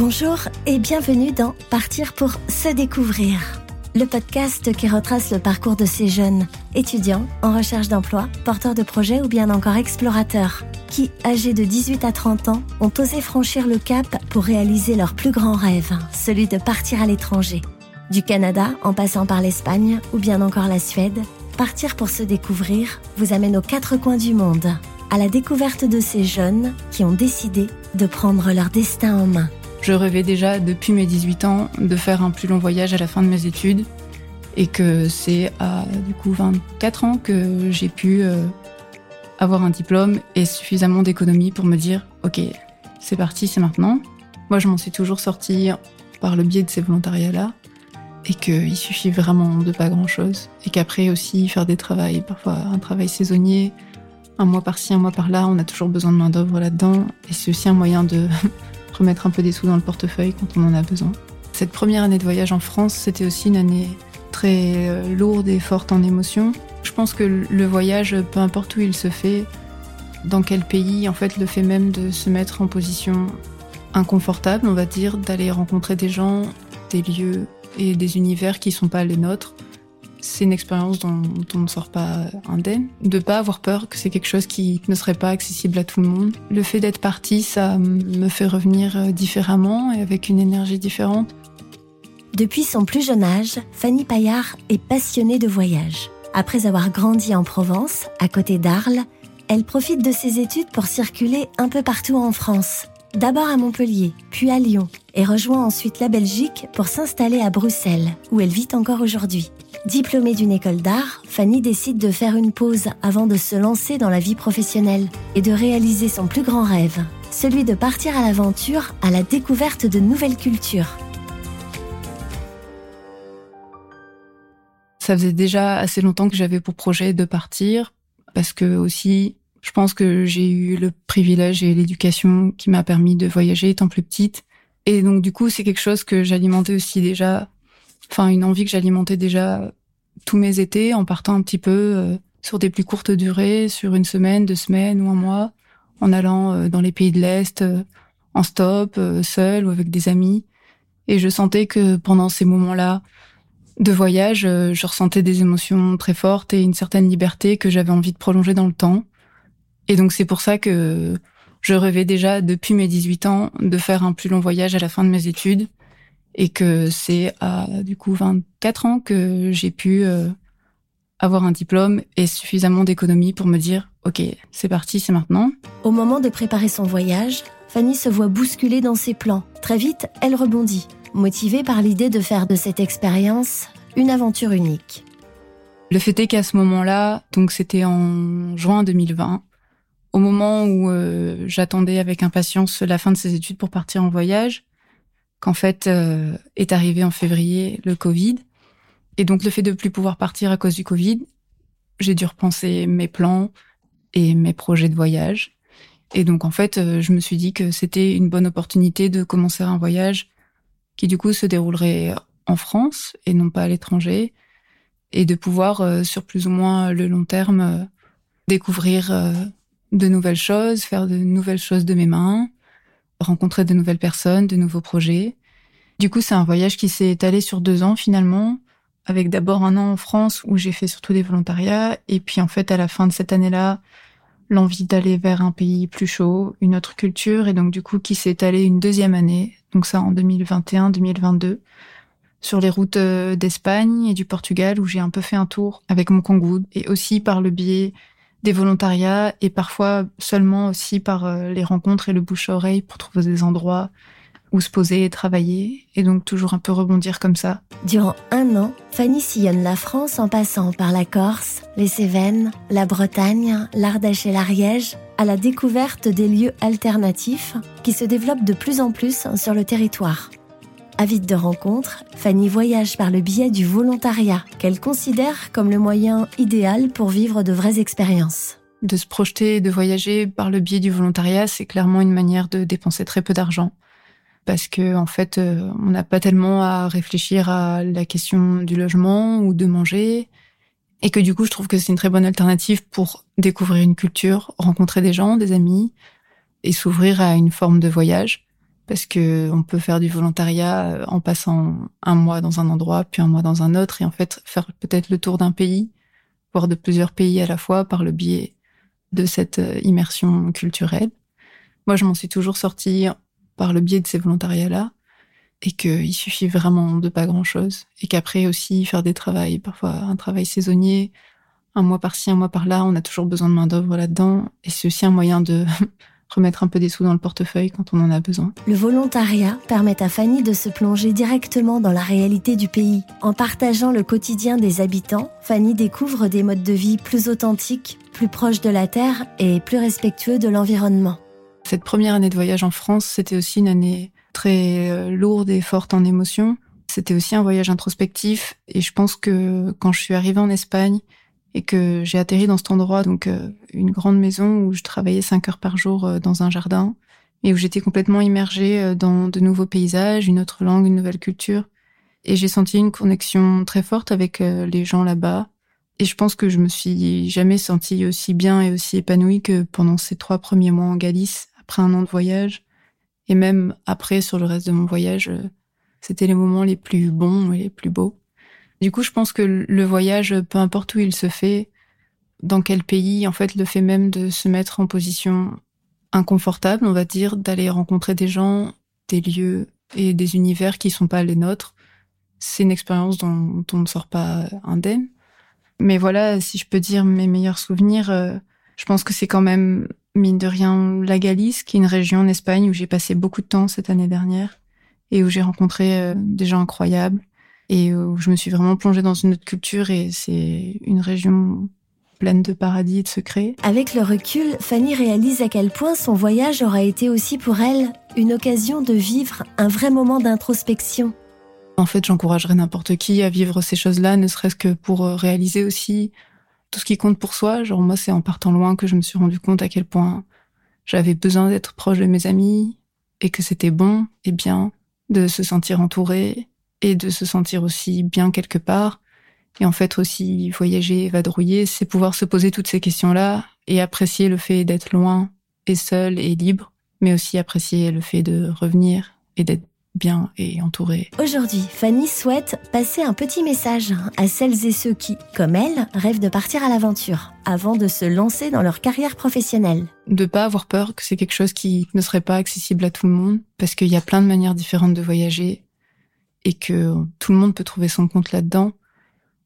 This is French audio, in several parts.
Bonjour et bienvenue dans Partir pour se découvrir, le podcast qui retrace le parcours de ces jeunes, étudiants en recherche d'emploi, porteurs de projets ou bien encore explorateurs, qui, âgés de 18 à 30 ans, ont osé franchir le cap pour réaliser leur plus grand rêve, celui de partir à l'étranger. Du Canada en passant par l'Espagne ou bien encore la Suède, Partir pour se découvrir vous amène aux quatre coins du monde, à la découverte de ces jeunes qui ont décidé de prendre leur destin en main. Je rêvais déjà depuis mes 18 ans de faire un plus long voyage à la fin de mes études et que c'est à du coup 24 ans que j'ai pu euh, avoir un diplôme et suffisamment d'économie pour me dire ok c'est parti c'est maintenant. Moi je m'en suis toujours sortie par le biais de ces volontariats-là et qu'il suffit vraiment de pas grand-chose et qu'après aussi faire des travails, parfois un travail saisonnier, un mois par-ci, un mois par-là, on a toujours besoin de main d'œuvre là-dedans et c'est aussi un moyen de remettre un peu des sous dans le portefeuille quand on en a besoin. Cette première année de voyage en France, c'était aussi une année très euh, lourde et forte en émotions. Je pense que le voyage, peu importe où il se fait, dans quel pays, en fait, le fait même de se mettre en position inconfortable, on va dire, d'aller rencontrer des gens, des lieux et des univers qui sont pas les nôtres, c'est une expérience dont, on ne sort pas indemne. De pas avoir peur que c'est quelque chose qui ne serait pas accessible à tout le monde. Le fait d'être parti, ça me fait revenir différemment et avec une énergie différente. Depuis son plus jeune âge, Fanny Paillard est passionnée de voyage. Après avoir grandi en Provence, à côté d'Arles, elle profite de ses études pour circuler un peu partout en France. D'abord à Montpellier, puis à Lyon, et rejoint ensuite la Belgique pour s'installer à Bruxelles, où elle vit encore aujourd'hui. Diplômée d'une école d'art, Fanny décide de faire une pause avant de se lancer dans la vie professionnelle et de réaliser son plus grand rêve, celui de partir à l'aventure à la découverte de nouvelles cultures. Ça faisait déjà assez longtemps que j'avais pour projet de partir, parce que aussi, je pense que j'ai eu le privilège et l'éducation qui m'a permis de voyager étant plus petite. Et donc, du coup, c'est quelque chose que j'alimentais aussi déjà enfin une envie que j'alimentais déjà tous mes étés en partant un petit peu euh, sur des plus courtes durées, sur une semaine, deux semaines ou un mois, en allant euh, dans les pays de l'Est euh, en stop, seul ou avec des amis. Et je sentais que pendant ces moments-là de voyage, je ressentais des émotions très fortes et une certaine liberté que j'avais envie de prolonger dans le temps. Et donc c'est pour ça que je rêvais déjà depuis mes 18 ans de faire un plus long voyage à la fin de mes études et que c'est à du coup 24 ans que j'ai pu euh, avoir un diplôme et suffisamment d'économie pour me dire OK, c'est parti, c'est maintenant. Au moment de préparer son voyage, Fanny se voit bousculée dans ses plans. Très vite, elle rebondit, motivée par l'idée de faire de cette expérience une aventure unique. Le fait est qu'à ce moment-là, donc c'était en juin 2020, au moment où euh, j'attendais avec impatience la fin de ses études pour partir en voyage, qu'en fait euh, est arrivé en février le Covid. Et donc le fait de plus pouvoir partir à cause du Covid, j'ai dû repenser mes plans et mes projets de voyage. Et donc en fait, euh, je me suis dit que c'était une bonne opportunité de commencer un voyage qui du coup se déroulerait en France et non pas à l'étranger, et de pouvoir euh, sur plus ou moins le long terme découvrir de nouvelles choses, faire de nouvelles choses de mes mains, rencontrer de nouvelles personnes, de nouveaux projets. Du coup, c'est un voyage qui s'est étalé sur deux ans finalement, avec d'abord un an en France où j'ai fait surtout des volontariats, et puis en fait à la fin de cette année-là, l'envie d'aller vers un pays plus chaud, une autre culture, et donc du coup qui s'est étalé une deuxième année, donc ça en 2021-2022, sur les routes euh, d'Espagne et du Portugal où j'ai un peu fait un tour avec mon Kangoo, et aussi par le biais des volontariats et parfois seulement aussi par euh, les rencontres et le bouche à oreille pour trouver des endroits où se poser et travailler, et donc toujours un peu rebondir comme ça. Durant un an, Fanny sillonne la France en passant par la Corse, les Cévennes, la Bretagne, l'Ardèche et l'Ariège, à la découverte des lieux alternatifs qui se développent de plus en plus sur le territoire. Avide de rencontres, Fanny voyage par le biais du volontariat, qu'elle considère comme le moyen idéal pour vivre de vraies expériences. De se projeter, de voyager par le biais du volontariat, c'est clairement une manière de dépenser très peu d'argent. Parce que, en fait, euh, on n'a pas tellement à réfléchir à la question du logement ou de manger. Et que du coup, je trouve que c'est une très bonne alternative pour découvrir une culture, rencontrer des gens, des amis, et s'ouvrir à une forme de voyage parce que on peut faire du volontariat euh, en passant un mois dans un endroit, puis un mois dans un autre, et en fait faire peut-être le tour d'un pays, voire de plusieurs pays à la fois par le biais de cette euh, immersion culturelle. Moi, je m'en suis toujours sortie par le biais de ces volontariats-là, et qu'il suffit vraiment de pas grand-chose, et qu'après aussi faire des travails, parfois un travail saisonnier, un mois par-ci, un mois par-là, on a toujours besoin de main d'œuvre là-dedans, et c'est aussi un moyen de remettre un peu des sous dans le portefeuille quand on en a besoin. Le volontariat permet à Fanny de se plonger directement dans la réalité du pays. En partageant le quotidien des habitants, Fanny découvre des modes de vie plus authentiques, plus proches de la terre et plus respectueux de l'environnement. Cette première année de voyage en France, c'était aussi une année très euh, lourde et forte en émotions. C'était aussi un voyage introspectif et je pense que quand je suis arrivée en Espagne, et que j'ai atterri dans cet endroit, donc euh, une grande maison où je travaillais cinq heures par jour euh, dans un jardin et où j'étais complètement immergée euh, dans de nouveaux paysages, une autre langue, une nouvelle culture. Et j'ai senti une connexion très forte avec les gens là-bas. Et je pense que je me suis jamais sentie aussi bien et aussi épanouie que pendant ces trois premiers mois en Galice, après un an de voyage. Et même après, sur le reste de mon voyage, c'était les moments les plus bons et les plus beaux. Du coup, je pense que le voyage, peu importe où il se fait, dans quel pays, en fait, le fait même de se mettre en position inconfortable, on va dire, d'aller rencontrer des gens, des lieux et des univers qui sont pas les nôtres, c'est une expérience dont, on ne sort pas indemne. Mais voilà, si je peux dire mes meilleurs souvenirs, euh, je pense que c'est quand même, mine de rien, la Galice, qui est une région en Espagne où j'ai passé beaucoup de temps cette année dernière et où j'ai rencontré euh, des gens incroyables et où je me suis vraiment plongée dans une autre culture et c'est une région pleine de paradis et de secrets. Avec le recul, Fanny réalise à quel point son voyage aura été aussi pour elle une occasion de vivre un vrai moment d'introspection. En fait, j'encouragerais n'importe qui à vivre ces choses-là, ne serait-ce que pour réaliser aussi tout ce qui compte pour soi. Genre moi, c'est en partant loin que je me suis rendu compte à quel point j'avais besoin d'être proche de mes amis et que c'était bon et bien de se sentir entouré et de se sentir aussi bien quelque part. Et en fait aussi voyager, vadrouiller, c'est pouvoir se poser toutes ces questions-là et apprécier le fait d'être loin et seul et libre, mais aussi apprécier le fait de revenir et d'être bien et entouré. Aujourd'hui, Fanny souhaite passer un petit message à celles et ceux qui, comme elle, rêvent de partir à l'aventure avant de se lancer dans leur carrière professionnelle. De pas avoir peur que c'est quelque chose qui ne serait pas accessible à tout le monde parce qu'il y a plein de manières différentes de voyager et que tout le monde peut trouver son compte là-dedans,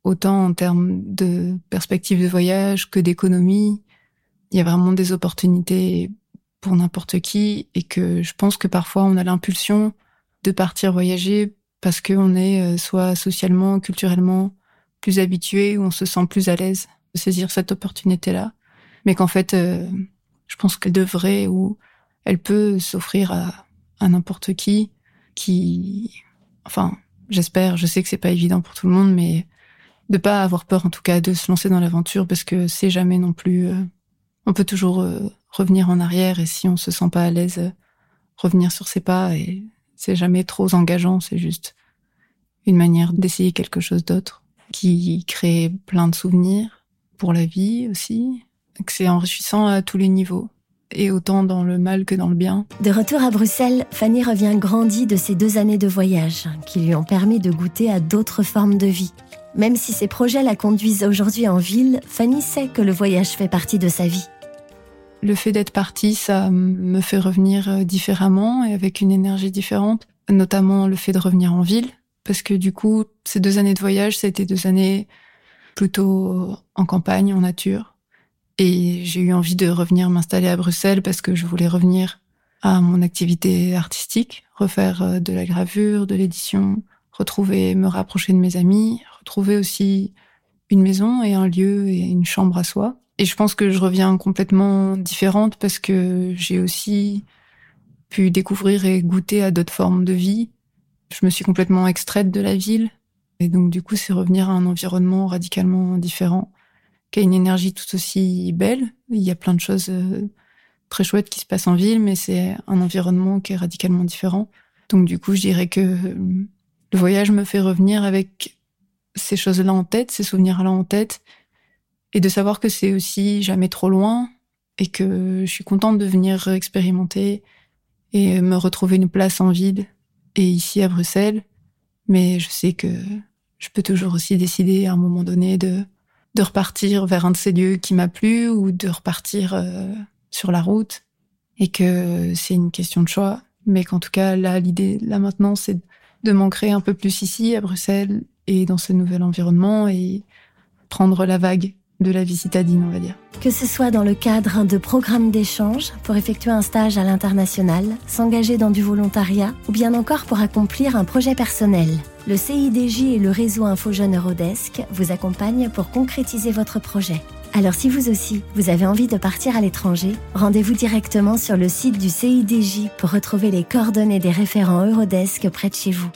autant en termes de perspective de voyage que d'économie. Il y a vraiment des opportunités pour n'importe qui et que je pense que parfois on a l'impulsion de partir voyager parce qu'on est euh, soit socialement, culturellement plus habitué ou on se sent plus à l'aise de saisir cette opportunité-là. Mais qu'en fait, euh, je pense qu'elle devrait ou elle peut s'offrir à, à n'importe qui qui enfin, j'espère, je sais que c'est pas évident pour tout le monde, mais de pas avoir peur en tout cas de se lancer dans l'aventure parce que c'est jamais non plus. Euh, on peut toujours euh, revenir en arrière et si on se sent pas à l'aise, euh, revenir sur ses pas et c'est jamais trop engageant. C'est juste une manière d'essayer quelque chose d'autre qui crée plein de souvenirs pour la vie aussi. C'est enrichissant à tous les niveaux et autant dans le mal que dans le bien. De retour à Bruxelles, Fanny revient grandie de ces deux années de voyage qui lui ont permis de goûter à d'autres formes de vie. Même si ses projets la conduisent aujourd'hui en ville, Fanny sait que le voyage fait partie de sa vie. Le fait d'être partie, ça me fait revenir euh, différemment et avec une énergie différente, notamment le fait de revenir en ville, parce que du coup, ces deux années de voyage, ça a été deux années plutôt en campagne, en nature, et j'ai eu envie de revenir m'installer à Bruxelles parce que je voulais revenir à mon activité artistique, refaire euh, de la gravure, de l'édition, retrouver, me rapprocher de mes amis, retrouver aussi une maison et un lieu et une chambre à soi. Et je pense que je reviens complètement différente parce que j'ai aussi pu découvrir et goûter à d'autres formes de vie. Je me suis complètement extraite de la ville. Et donc, du coup, c'est revenir à un environnement radicalement différent qui a une énergie tout aussi belle. Il y a plein de choses euh, très chouettes qui se passent en ville, mais c'est un environnement qui est radicalement différent. Donc du coup, je dirais que euh, le voyage me fait revenir avec ces choses-là en tête, ces souvenirs-là en tête, et de savoir que c'est aussi jamais trop loin et que je suis contente de venir expérimenter et me retrouver une place en ville et ici à Bruxelles. Mais je sais que je peux toujours aussi décider à un moment donné de, de repartir vers un de ces lieux qui m'a plu ou de repartir euh, sur la route et que c'est une question de choix. Mais qu'en tout cas, là, l'idée, là maintenant, c'est de m'ancrer un peu plus ici, à Bruxelles, et dans ce nouvel environnement, et prendre la vague de la vie citadine, on va dire. Que ce soit dans le cadre de programmes d'échange, pour effectuer un stage à l'international, s'engager dans du volontariat, ou bien encore pour accomplir un projet personnel. Le CIDJ et le réseau Info Jeune Eurodesk vous accompagnent pour concrétiser votre projet. Alors si vous aussi, vous avez envie de partir à l'étranger, rendez-vous directement sur le site du CIDJ pour retrouver les coordonnées des référents Eurodesk près de chez vous.